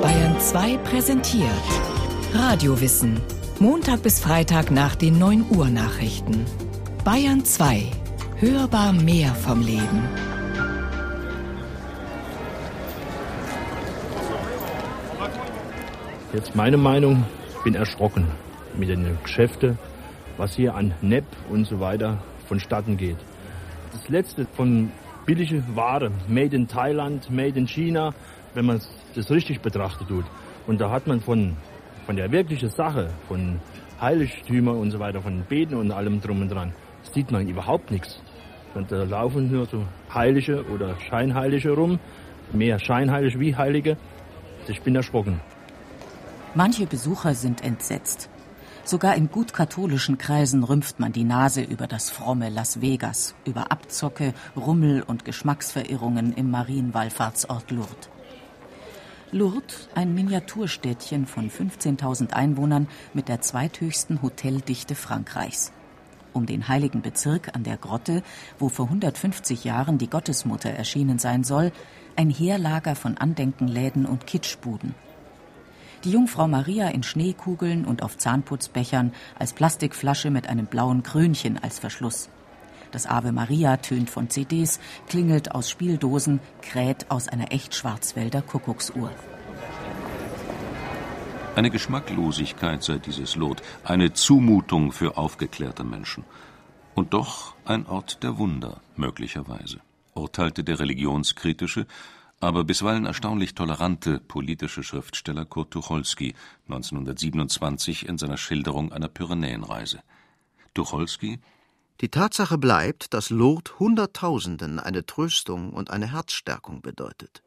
Bayern 2 präsentiert Radiowissen. Montag bis Freitag nach den 9 Uhr Nachrichten. Bayern 2. Hörbar mehr vom Leben. Jetzt meine Meinung, ich bin erschrocken mit den Geschäften, was hier an NEP und so weiter vonstatten geht. Das letzte von billige Ware, made in Thailand, made in China, wenn man das richtig betrachtet tut. Und da hat man von, von der wirklichen Sache, von Heiligtümer und so weiter, von Beten und allem drum und dran, sieht man überhaupt nichts. Und da laufen nur so Heilige oder Scheinheilige rum, mehr Scheinheilige wie Heilige. Ich bin erschrocken. Manche Besucher sind entsetzt. Sogar in gut katholischen Kreisen rümpft man die Nase über das fromme Las Vegas, über Abzocke, Rummel und Geschmacksverirrungen im Marienwallfahrtsort Lourdes. Lourdes, ein Miniaturstädtchen von 15.000 Einwohnern mit der zweithöchsten Hoteldichte Frankreichs. Um den heiligen Bezirk an der Grotte, wo vor 150 Jahren die Gottesmutter erschienen sein soll, ein Heerlager von Andenkenläden und Kitschbuden. Die Jungfrau Maria in Schneekugeln und auf Zahnputzbechern als Plastikflasche mit einem blauen Krönchen als Verschluss. Das Ave Maria tönt von CDs, klingelt aus Spieldosen, kräht aus einer echt Schwarzwälder Kuckucksuhr. Eine Geschmacklosigkeit sei dieses Lot, eine Zumutung für aufgeklärte Menschen. Und doch ein Ort der Wunder, möglicherweise, urteilte der religionskritische, aber bisweilen erstaunlich tolerante politische Schriftsteller Kurt Tucholsky 1927 in seiner Schilderung einer Pyrenäenreise. Tucholsky Die Tatsache bleibt, dass Lourdes Hunderttausenden eine Tröstung und eine Herzstärkung bedeutet.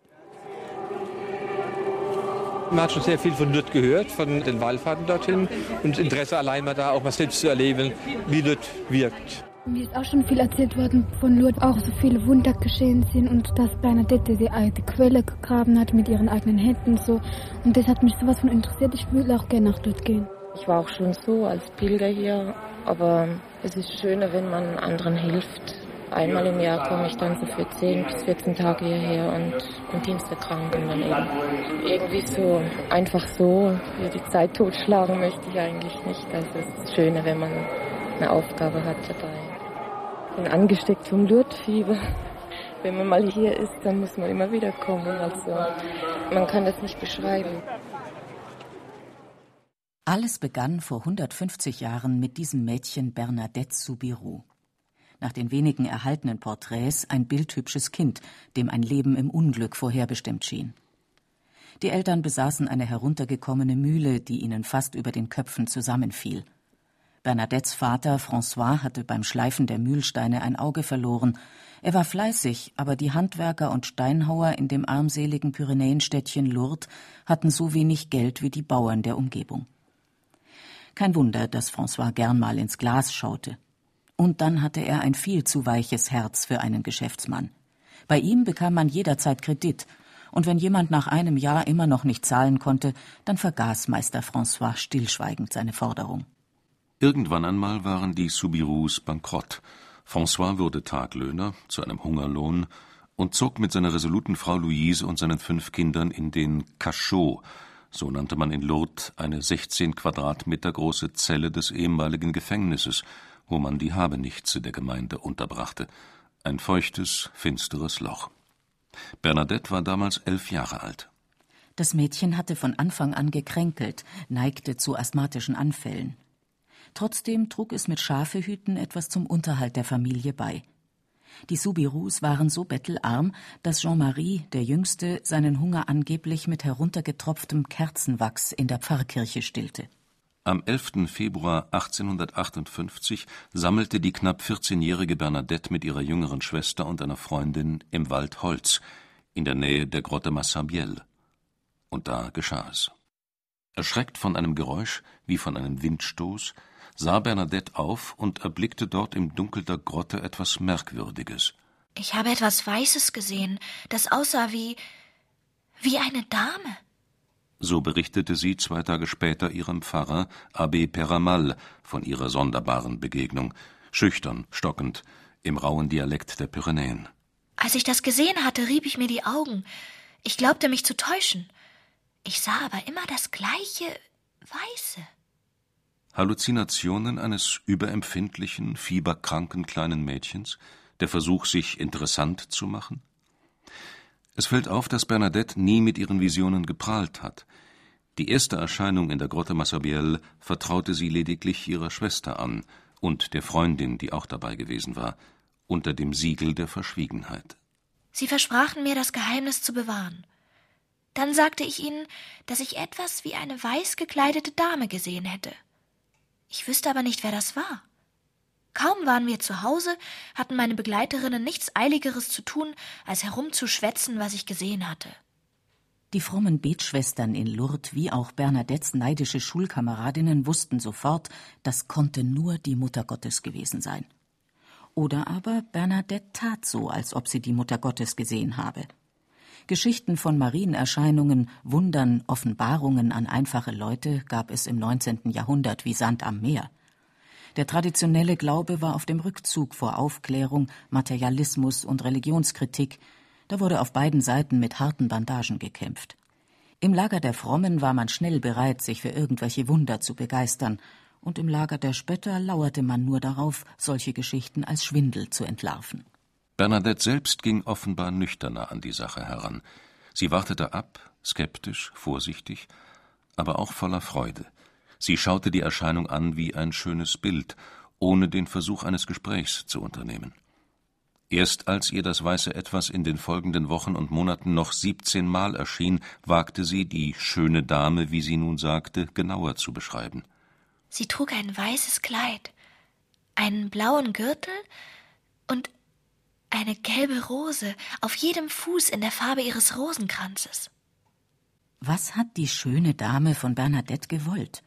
Man hat schon sehr viel von Lourdes gehört, von den Wallfahrten dorthin und Interesse allein mal da auch mal selbst zu erleben, wie Lourdes wirkt. Mir ist auch schon viel erzählt worden von Lourdes, auch so viele Wunder geschehen sind und dass Bernadette die alte Quelle gegraben hat mit ihren eigenen Händen so. Und das hat mich sowas von interessiert. Ich würde auch gerne nach dort gehen. Ich war auch schon so als Pilger hier, aber es ist schöner, wenn man anderen hilft. Einmal im Jahr komme ich dann so für 10 bis 14 Tage hierher und, und dienste Kranken dann eben. Irgendwie so, einfach so, wie die Zeit totschlagen möchte ich eigentlich nicht. Also es ist schöner, wenn man eine Aufgabe hat dabei. Ich bin angesteckt vom Lourdesfieber. Wenn man mal hier ist, dann muss man immer wieder kommen. Also man kann das nicht beschreiben. Alles begann vor 150 Jahren mit diesem Mädchen Bernadette Soubirous. Nach den wenigen erhaltenen Porträts ein bildhübsches Kind, dem ein Leben im Unglück vorherbestimmt schien. Die Eltern besaßen eine heruntergekommene Mühle, die ihnen fast über den Köpfen zusammenfiel. Bernadettes Vater François hatte beim Schleifen der Mühlsteine ein Auge verloren. Er war fleißig, aber die Handwerker und Steinhauer in dem armseligen Pyrenäenstädtchen Lourdes hatten so wenig Geld wie die Bauern der Umgebung. Kein Wunder, dass François gern mal ins Glas schaute. Und dann hatte er ein viel zu weiches Herz für einen Geschäftsmann. Bei ihm bekam man jederzeit Kredit, und wenn jemand nach einem Jahr immer noch nicht zahlen konnte, dann vergaß Meister François stillschweigend seine Forderung. Irgendwann einmal waren die Soubirous bankrott. François wurde Taglöhner zu einem Hungerlohn und zog mit seiner resoluten Frau Louise und seinen fünf Kindern in den Cachot, so nannte man in Lourdes eine 16 Quadratmeter große Zelle des ehemaligen Gefängnisses, wo man die Habenichtse der Gemeinde unterbrachte. Ein feuchtes, finsteres Loch. Bernadette war damals elf Jahre alt. Das Mädchen hatte von Anfang an gekränkelt, neigte zu asthmatischen Anfällen. Trotzdem trug es mit Schafehüten etwas zum Unterhalt der Familie bei. Die Soubirous waren so bettelarm, dass Jean-Marie, der Jüngste, seinen Hunger angeblich mit heruntergetropftem Kerzenwachs in der Pfarrkirche stillte. Am 11. Februar 1858 sammelte die knapp 14-jährige Bernadette mit ihrer jüngeren Schwester und einer Freundin im Wald Holz in der Nähe der Grotte Massabielle. Und da geschah es. Erschreckt von einem Geräusch wie von einem Windstoß sah Bernadette auf und erblickte dort im Dunkel der Grotte etwas Merkwürdiges. Ich habe etwas Weißes gesehen, das aussah wie wie eine Dame. So berichtete sie zwei Tage später ihrem Pfarrer Abbé Peramal von ihrer sonderbaren Begegnung, schüchtern, stockend, im rauen Dialekt der Pyrenäen. Als ich das gesehen hatte, rieb ich mir die Augen. Ich glaubte mich zu täuschen. Ich sah aber immer das gleiche Weiße. Halluzinationen eines überempfindlichen, fieberkranken kleinen Mädchens? Der Versuch, sich interessant zu machen? Es fällt auf, dass Bernadette nie mit ihren Visionen geprahlt hat. Die erste Erscheinung in der Grotte Massabielle vertraute sie lediglich ihrer Schwester an und der Freundin, die auch dabei gewesen war, unter dem Siegel der Verschwiegenheit. Sie versprachen mir, das Geheimnis zu bewahren. Dann sagte ich ihnen, dass ich etwas wie eine weiß gekleidete Dame gesehen hätte. Ich wüsste aber nicht, wer das war. Kaum waren wir zu Hause, hatten meine Begleiterinnen nichts Eiligeres zu tun, als herumzuschwätzen, was ich gesehen hatte. Die frommen Betschwestern in Lourdes wie auch Bernadettes neidische Schulkameradinnen wussten sofort, das konnte nur die Mutter Gottes gewesen sein. Oder aber Bernadette tat so, als ob sie die Mutter Gottes gesehen habe. Geschichten von Marienerscheinungen, Wundern, Offenbarungen an einfache Leute gab es im 19. Jahrhundert wie Sand am Meer. Der traditionelle Glaube war auf dem Rückzug vor Aufklärung, Materialismus und Religionskritik. Da wurde auf beiden Seiten mit harten Bandagen gekämpft. Im Lager der Frommen war man schnell bereit, sich für irgendwelche Wunder zu begeistern, und im Lager der Spötter lauerte man nur darauf, solche Geschichten als Schwindel zu entlarven. Bernadette selbst ging offenbar nüchterner an die Sache heran. Sie wartete ab, skeptisch, vorsichtig, aber auch voller Freude. Sie schaute die Erscheinung an wie ein schönes Bild, ohne den Versuch eines Gesprächs zu unternehmen. Erst als ihr das weiße Etwas in den folgenden Wochen und Monaten noch siebzehnmal erschien, wagte sie, die schöne Dame, wie sie nun sagte, genauer zu beschreiben. Sie trug ein weißes Kleid, einen blauen Gürtel und eine gelbe Rose auf jedem Fuß in der Farbe ihres Rosenkranzes. Was hat die schöne Dame von Bernadette gewollt?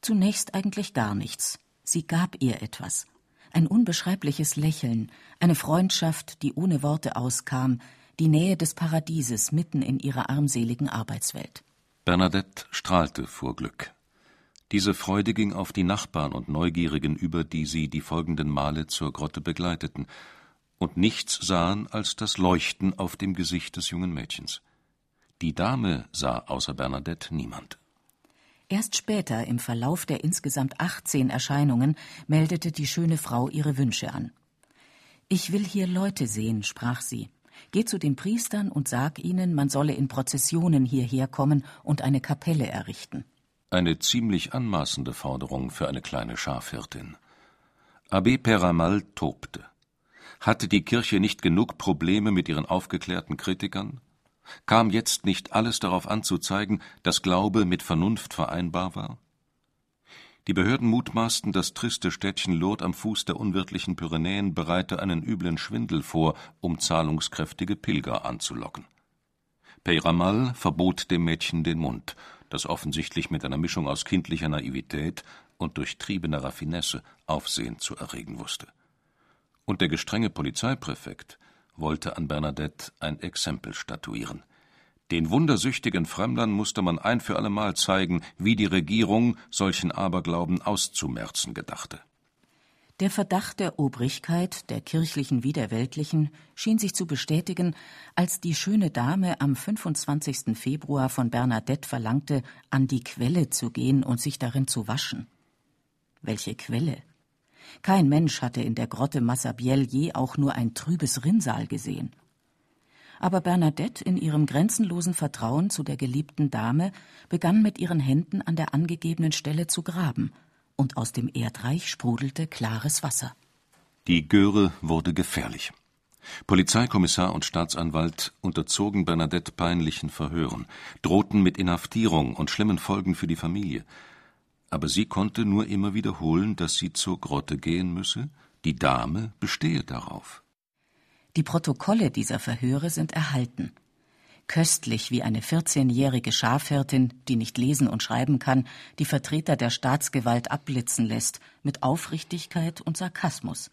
Zunächst eigentlich gar nichts. Sie gab ihr etwas. Ein unbeschreibliches Lächeln, eine Freundschaft, die ohne Worte auskam, die Nähe des Paradieses mitten in ihrer armseligen Arbeitswelt. Bernadette strahlte vor Glück. Diese Freude ging auf die Nachbarn und Neugierigen über, die sie die folgenden Male zur Grotte begleiteten, und nichts sahen als das Leuchten auf dem Gesicht des jungen Mädchens. Die Dame sah außer Bernadette niemand. Erst später, im Verlauf der insgesamt 18 Erscheinungen, meldete die schöne Frau ihre Wünsche an. Ich will hier Leute sehen, sprach sie. Geh zu den Priestern und sag ihnen, man solle in Prozessionen hierher kommen und eine Kapelle errichten. Eine ziemlich anmaßende Forderung für eine kleine Schafhirtin. Abbé Peramal tobte. Hatte die Kirche nicht genug Probleme mit ihren aufgeklärten Kritikern? Kam jetzt nicht alles darauf an zu zeigen, dass Glaube mit Vernunft vereinbar war? Die Behörden mutmaßten, das triste Städtchen Lourdes am Fuß der unwirtlichen Pyrenäen bereite einen üblen Schwindel vor, um zahlungskräftige Pilger anzulocken. Peyramal verbot dem Mädchen den Mund, das offensichtlich mit einer Mischung aus kindlicher Naivität und durchtriebener Raffinesse Aufsehen zu erregen wusste und der gestrenge Polizeipräfekt wollte an Bernadette ein Exempel statuieren. Den wundersüchtigen Fremdern musste man ein für allemal zeigen, wie die Regierung solchen Aberglauben auszumerzen gedachte. Der Verdacht der Obrigkeit, der kirchlichen wie der weltlichen, schien sich zu bestätigen, als die schöne Dame am 25. Februar von Bernadette verlangte, an die Quelle zu gehen und sich darin zu waschen. Welche Quelle? Kein Mensch hatte in der Grotte Massabielle je auch nur ein trübes Rinnsal gesehen. Aber Bernadette in ihrem grenzenlosen Vertrauen zu der geliebten Dame begann mit ihren Händen an der angegebenen Stelle zu graben, und aus dem Erdreich sprudelte klares Wasser. Die Göre wurde gefährlich. Polizeikommissar und Staatsanwalt unterzogen Bernadette peinlichen Verhören, drohten mit Inhaftierung und schlimmen Folgen für die Familie aber sie konnte nur immer wiederholen, dass sie zur Grotte gehen müsse, die Dame bestehe darauf. Die Protokolle dieser Verhöre sind erhalten. Köstlich, wie eine 14-jährige Schafhirtin, die nicht lesen und schreiben kann, die Vertreter der Staatsgewalt abblitzen lässt, mit Aufrichtigkeit und Sarkasmus.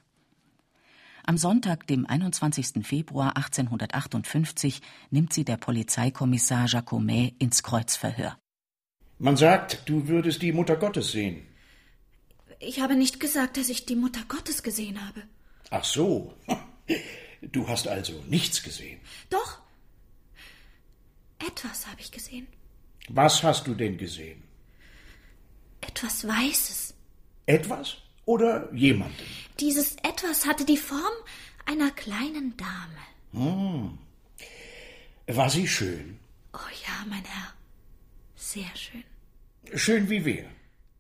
Am Sonntag, dem 21. Februar 1858, nimmt sie der Polizeikommissar Jacomet ins Kreuzverhör. Man sagt, du würdest die Mutter Gottes sehen. Ich habe nicht gesagt, dass ich die Mutter Gottes gesehen habe. Ach so. Du hast also nichts gesehen. Doch. Etwas habe ich gesehen. Was hast du denn gesehen? Etwas Weißes. Etwas oder jemanden? Dieses Etwas hatte die Form einer kleinen Dame. Hm. War sie schön? Oh ja, mein Herr. Sehr schön. Schön wie wer?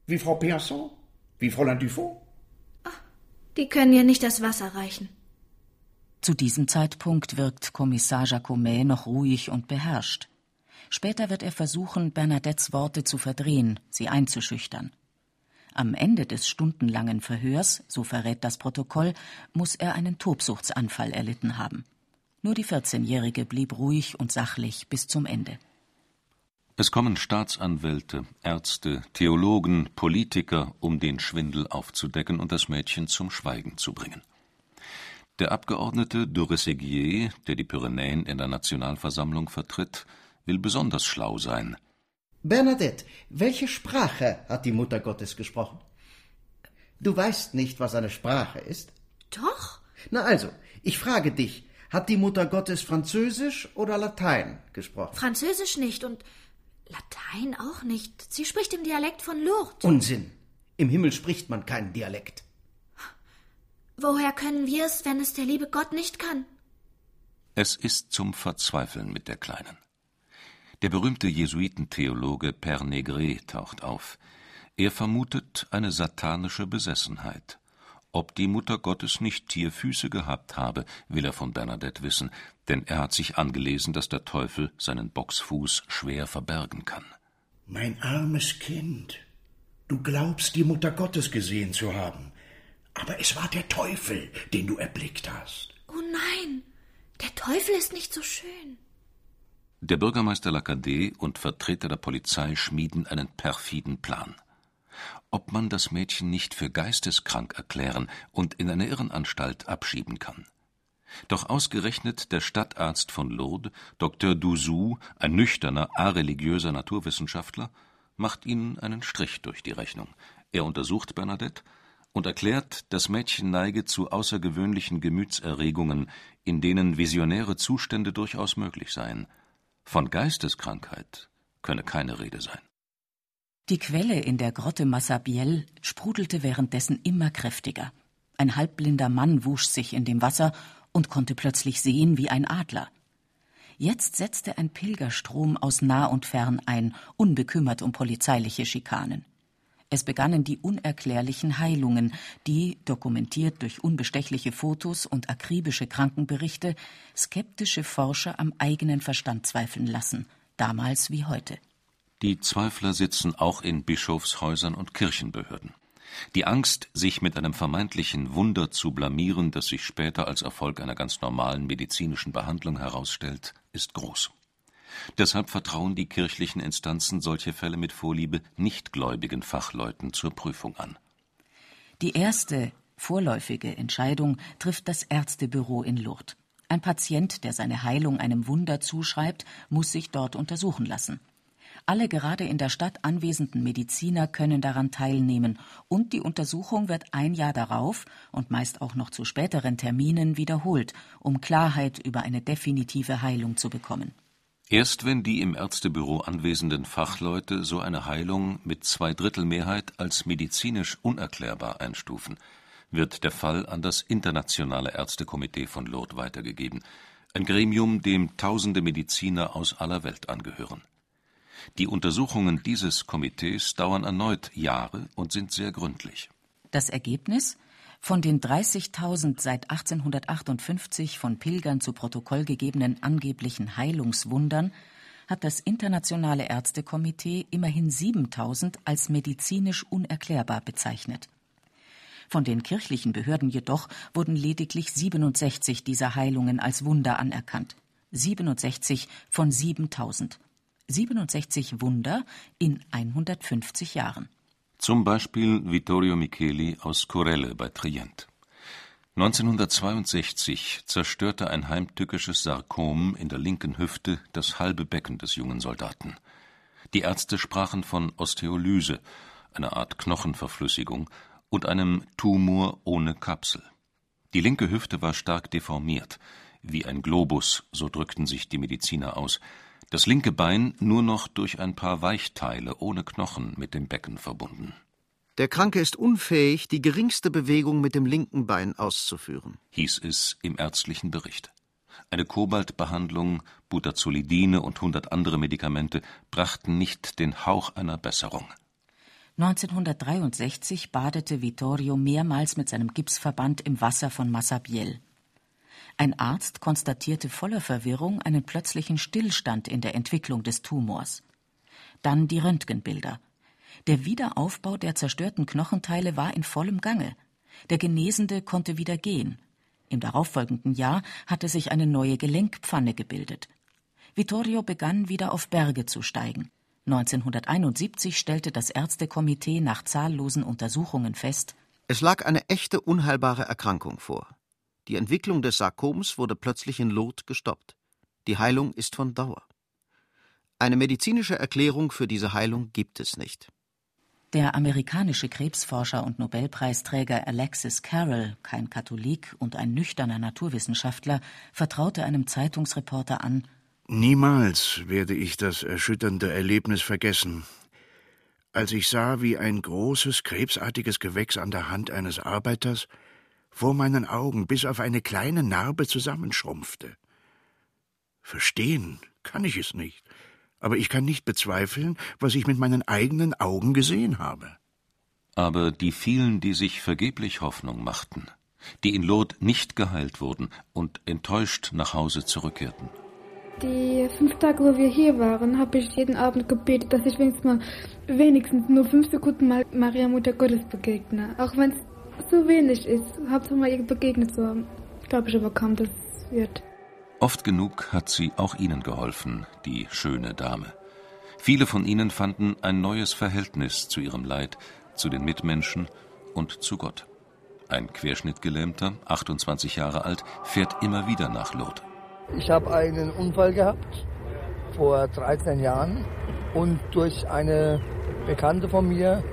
Wie Frau Pierson? Wie Fräulein Dufault? Die können ja nicht das Wasser reichen. Zu diesem Zeitpunkt wirkt Kommissar Jacomet noch ruhig und beherrscht. Später wird er versuchen, Bernadettes Worte zu verdrehen, sie einzuschüchtern. Am Ende des stundenlangen Verhörs, so verrät das Protokoll, muss er einen Tobsuchtsanfall erlitten haben. Nur die 14-Jährige blieb ruhig und sachlich bis zum Ende. Es kommen Staatsanwälte, Ärzte, Theologen, Politiker, um den Schwindel aufzudecken und das Mädchen zum Schweigen zu bringen. Der Abgeordnete Duresseguier, der die Pyrenäen in der Nationalversammlung vertritt, will besonders schlau sein. Bernadette, welche Sprache hat die Mutter Gottes gesprochen? Du weißt nicht, was eine Sprache ist? Doch. Na also, ich frage dich, hat die Mutter Gottes Französisch oder Latein gesprochen? Französisch nicht und Latein auch nicht. Sie spricht im Dialekt von Lourdes. Unsinn. Im Himmel spricht man keinen Dialekt. Woher können wir es, wenn es der liebe Gott nicht kann? Es ist zum Verzweifeln mit der Kleinen. Der berühmte Jesuitentheologe Père Negret taucht auf. Er vermutet eine satanische Besessenheit. Ob die Mutter Gottes nicht Tierfüße gehabt habe, will er von Bernadette wissen, denn er hat sich angelesen, dass der Teufel seinen Boxfuß schwer verbergen kann. Mein armes Kind, du glaubst, die Mutter Gottes gesehen zu haben, aber es war der Teufel, den du erblickt hast. Oh nein, der Teufel ist nicht so schön. Der Bürgermeister Lacadé und Vertreter der Polizei schmieden einen perfiden Plan. Ob man das Mädchen nicht für geisteskrank erklären und in eine Irrenanstalt abschieben kann. Doch ausgerechnet der Stadtarzt von Lourdes, Dr. Douzou, ein nüchterner, areligiöser Naturwissenschaftler, macht ihnen einen Strich durch die Rechnung. Er untersucht Bernadette und erklärt, das Mädchen neige zu außergewöhnlichen Gemütserregungen, in denen visionäre Zustände durchaus möglich seien – von Geisteskrankheit könne keine Rede sein. Die Quelle in der Grotte Massabielle sprudelte währenddessen immer kräftiger. Ein halbblinder Mann wusch sich in dem Wasser und konnte plötzlich sehen wie ein Adler. Jetzt setzte ein Pilgerstrom aus nah und fern ein, unbekümmert um polizeiliche Schikanen. Es begannen die unerklärlichen Heilungen, die, dokumentiert durch unbestechliche Fotos und akribische Krankenberichte, skeptische Forscher am eigenen Verstand zweifeln lassen, damals wie heute. Die Zweifler sitzen auch in Bischofshäusern und Kirchenbehörden. Die Angst, sich mit einem vermeintlichen Wunder zu blamieren, das sich später als Erfolg einer ganz normalen medizinischen Behandlung herausstellt, ist groß. Deshalb vertrauen die kirchlichen Instanzen solche Fälle mit Vorliebe nichtgläubigen Fachleuten zur Prüfung an. Die erste, vorläufige Entscheidung trifft das Ärztebüro in Lourdes. Ein Patient, der seine Heilung einem Wunder zuschreibt, muss sich dort untersuchen lassen. Alle gerade in der Stadt anwesenden Mediziner können daran teilnehmen, und die Untersuchung wird ein Jahr darauf und meist auch noch zu späteren Terminen wiederholt, um Klarheit über eine definitive Heilung zu bekommen. Erst wenn die im Ärztebüro anwesenden Fachleute so eine Heilung mit Zweidrittelmehrheit als medizinisch unerklärbar einstufen, wird der Fall an das Internationale Ärztekomitee von Lourdes weitergegeben, ein Gremium, dem tausende Mediziner aus aller Welt angehören. Die Untersuchungen dieses Komitees dauern erneut Jahre und sind sehr gründlich. Das Ergebnis? Von den 30.000 seit 1858 von Pilgern zu Protokoll gegebenen angeblichen Heilungswundern hat das Internationale Ärztekomitee immerhin 7.000 als medizinisch unerklärbar bezeichnet. Von den kirchlichen Behörden jedoch wurden lediglich 67 dieser Heilungen als Wunder anerkannt. 67 von 7000. 67 Wunder in 150 Jahren. Zum Beispiel Vittorio Micheli aus Corelle bei Trient. 1962 zerstörte ein heimtückisches Sarkom in der linken Hüfte das halbe Becken des jungen Soldaten. Die Ärzte sprachen von Osteolyse, einer Art Knochenverflüssigung, und einem Tumor ohne Kapsel. Die linke Hüfte war stark deformiert, wie ein Globus, so drückten sich die Mediziner aus. Das linke Bein nur noch durch ein paar Weichteile ohne Knochen mit dem Becken verbunden. Der Kranke ist unfähig, die geringste Bewegung mit dem linken Bein auszuführen, hieß es im ärztlichen Bericht. Eine Kobaltbehandlung, Butazolidine und hundert andere Medikamente brachten nicht den Hauch einer Besserung. 1963 badete Vittorio mehrmals mit seinem Gipsverband im Wasser von Massabielle. Ein Arzt konstatierte voller Verwirrung einen plötzlichen Stillstand in der Entwicklung des Tumors. Dann die Röntgenbilder. Der Wiederaufbau der zerstörten Knochenteile war in vollem Gange. Der Genesende konnte wieder gehen. Im darauffolgenden Jahr hatte sich eine neue Gelenkpfanne gebildet. Vittorio begann wieder auf Berge zu steigen. 1971 stellte das Ärztekomitee nach zahllosen Untersuchungen fest, es lag eine echte unheilbare Erkrankung vor. Die Entwicklung des Sarkoms wurde plötzlich in Lot gestoppt. Die Heilung ist von Dauer. Eine medizinische Erklärung für diese Heilung gibt es nicht. Der amerikanische Krebsforscher und Nobelpreisträger Alexis Carroll, kein Katholik und ein nüchterner Naturwissenschaftler, vertraute einem Zeitungsreporter an Niemals werde ich das erschütternde Erlebnis vergessen, als ich sah, wie ein großes, krebsartiges Gewächs an der Hand eines Arbeiters vor meinen Augen bis auf eine kleine Narbe zusammenschrumpfte. Verstehen kann ich es nicht, aber ich kann nicht bezweifeln, was ich mit meinen eigenen Augen gesehen habe. Aber die vielen, die sich vergeblich Hoffnung machten, die in Lot nicht geheilt wurden und enttäuscht nach Hause zurückkehrten. Die fünf Tage, wo wir hier waren, habe ich jeden Abend gebetet, dass ich wenigstens mal wenigstens nur fünf Sekunden mal Maria Mutter Gottes begegne. Auch wenn es so wenig ist, Hauptsache mal ihr begegnet zu haben. Glaube ich aber kaum, dass es wird. Oft genug hat sie auch ihnen geholfen, die schöne Dame. Viele von ihnen fanden ein neues Verhältnis zu ihrem Leid, zu den Mitmenschen und zu Gott. Ein Querschnittgelähmter, 28 Jahre alt, fährt immer wieder nach Lourdes. Ich habe einen Unfall gehabt vor 13 Jahren und durch eine Bekannte von mir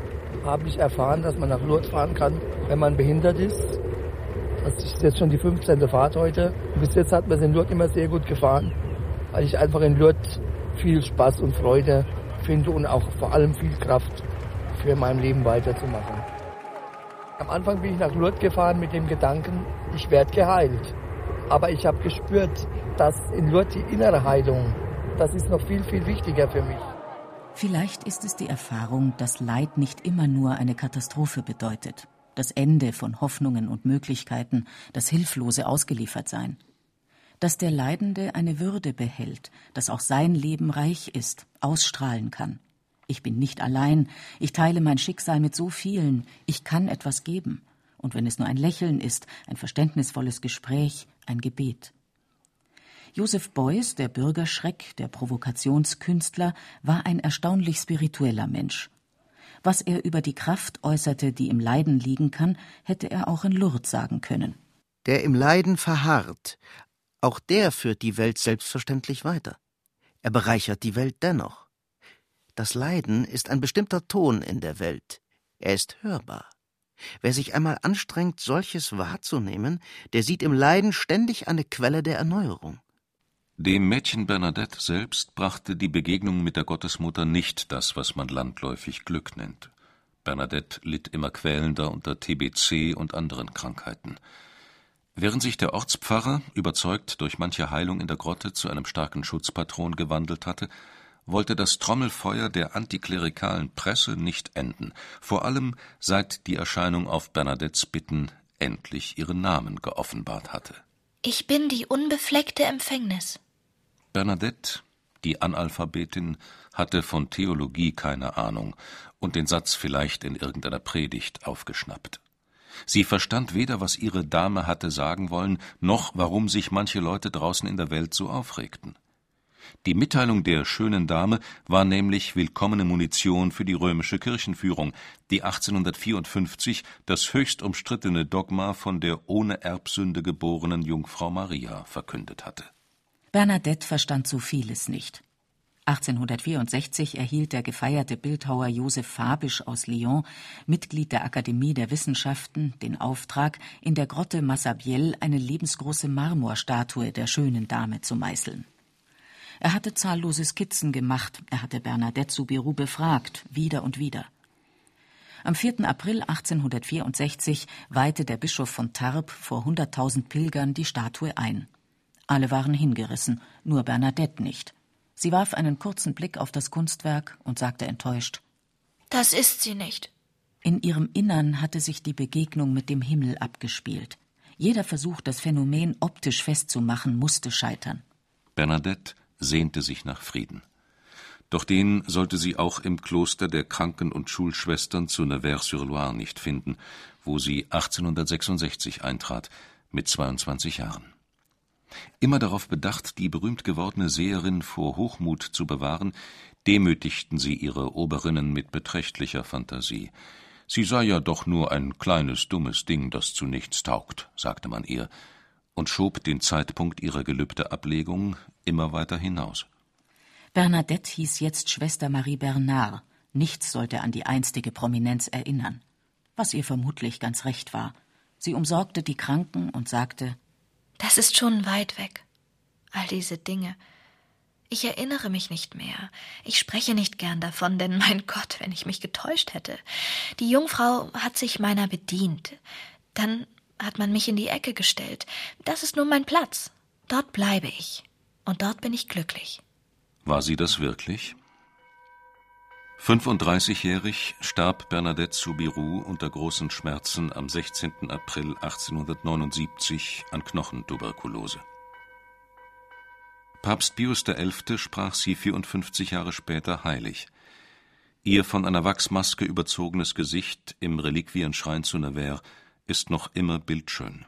habe ich erfahren, dass man nach Lourdes fahren kann, wenn man behindert ist. Das ist jetzt schon die 15. Fahrt heute. Bis jetzt hat mir es in Lourdes immer sehr gut gefahren, weil ich einfach in Lourdes viel Spaß und Freude finde und auch vor allem viel Kraft für mein Leben weiterzumachen. Am Anfang bin ich nach Lourdes gefahren mit dem Gedanken, ich werde geheilt. Aber ich habe gespürt, dass in Lourdes die innere Heilung, das ist noch viel, viel wichtiger für mich. Vielleicht ist es die Erfahrung, dass Leid nicht immer nur eine Katastrophe bedeutet, das Ende von Hoffnungen und Möglichkeiten, das hilflose Ausgeliefertsein. Dass der Leidende eine Würde behält, dass auch sein Leben reich ist, ausstrahlen kann. Ich bin nicht allein, ich teile mein Schicksal mit so vielen, ich kann etwas geben. Und wenn es nur ein Lächeln ist, ein verständnisvolles Gespräch, ein Gebet. Joseph Beuys, der Bürgerschreck, der Provokationskünstler, war ein erstaunlich spiritueller Mensch. Was er über die Kraft äußerte, die im Leiden liegen kann, hätte er auch in Lourdes sagen können. Der im Leiden verharrt, auch der führt die Welt selbstverständlich weiter. Er bereichert die Welt dennoch. Das Leiden ist ein bestimmter Ton in der Welt. Er ist hörbar. Wer sich einmal anstrengt, solches wahrzunehmen, der sieht im Leiden ständig eine Quelle der Erneuerung. Dem Mädchen Bernadette selbst brachte die Begegnung mit der Gottesmutter nicht das, was man landläufig Glück nennt. Bernadette litt immer quälender unter TBC und anderen Krankheiten. Während sich der Ortspfarrer, überzeugt durch manche Heilung in der Grotte, zu einem starken Schutzpatron gewandelt hatte, wollte das Trommelfeuer der antiklerikalen Presse nicht enden, vor allem seit die Erscheinung auf Bernadettes Bitten endlich ihren Namen geoffenbart hatte. Ich bin die unbefleckte Empfängnis. Bernadette, die Analphabetin, hatte von Theologie keine Ahnung und den Satz vielleicht in irgendeiner Predigt aufgeschnappt. Sie verstand weder, was ihre Dame hatte sagen wollen, noch warum sich manche Leute draußen in der Welt so aufregten. Die Mitteilung der schönen Dame war nämlich willkommene Munition für die römische Kirchenführung, die 1854 das höchst umstrittene Dogma von der ohne Erbsünde geborenen Jungfrau Maria verkündet hatte. Bernadette verstand so vieles nicht. 1864 erhielt der gefeierte Bildhauer Joseph Fabisch aus Lyon, Mitglied der Akademie der Wissenschaften, den Auftrag, in der Grotte Massabielle eine lebensgroße Marmorstatue der schönen Dame zu meißeln. Er hatte zahllose Skizzen gemacht, er hatte Bernadette Soubirous befragt, wieder und wieder. Am 4. April 1864 weihte der Bischof von Tarbes vor 100.000 Pilgern die Statue ein. Alle waren hingerissen, nur Bernadette nicht. Sie warf einen kurzen Blick auf das Kunstwerk und sagte enttäuscht: Das ist sie nicht. In ihrem Innern hatte sich die Begegnung mit dem Himmel abgespielt. Jeder Versuch, das Phänomen optisch festzumachen, musste scheitern. Bernadette sehnte sich nach Frieden. Doch den sollte sie auch im Kloster der Kranken- und Schulschwestern zu Nevers-sur-Loire nicht finden, wo sie 1866 eintrat, mit 22 Jahren. Immer darauf bedacht, die berühmt gewordene Seherin vor Hochmut zu bewahren, demütigten sie ihre Oberinnen mit beträchtlicher Fantasie. Sie sei ja doch nur ein kleines, dummes Ding, das zu nichts taugt, sagte man ihr, und schob den Zeitpunkt ihrer Gelübdeablegung immer weiter hinaus. Bernadette hieß jetzt Schwester Marie Bernard. Nichts sollte an die einstige Prominenz erinnern. Was ihr vermutlich ganz recht war. Sie umsorgte die Kranken und sagte: Das ist schon weit weg. All diese Dinge. Ich erinnere mich nicht mehr. Ich spreche nicht gern davon, denn mein Gott, wenn ich mich getäuscht hätte. Die Jungfrau hat sich meiner bedient. Dann hat man mich in die Ecke gestellt. Das ist nun mein Platz. Dort bleibe ich. Und dort bin ich glücklich. War sie das wirklich? 35-jährig starb Bernadette Soubirous unter großen Schmerzen am 16. April 1879 an Knochentuberkulose. Papst Pius XI. sprach sie 54 Jahre später heilig. Ihr von einer Wachsmaske überzogenes Gesicht im Reliquienschrein zu Nevers ist noch immer bildschön.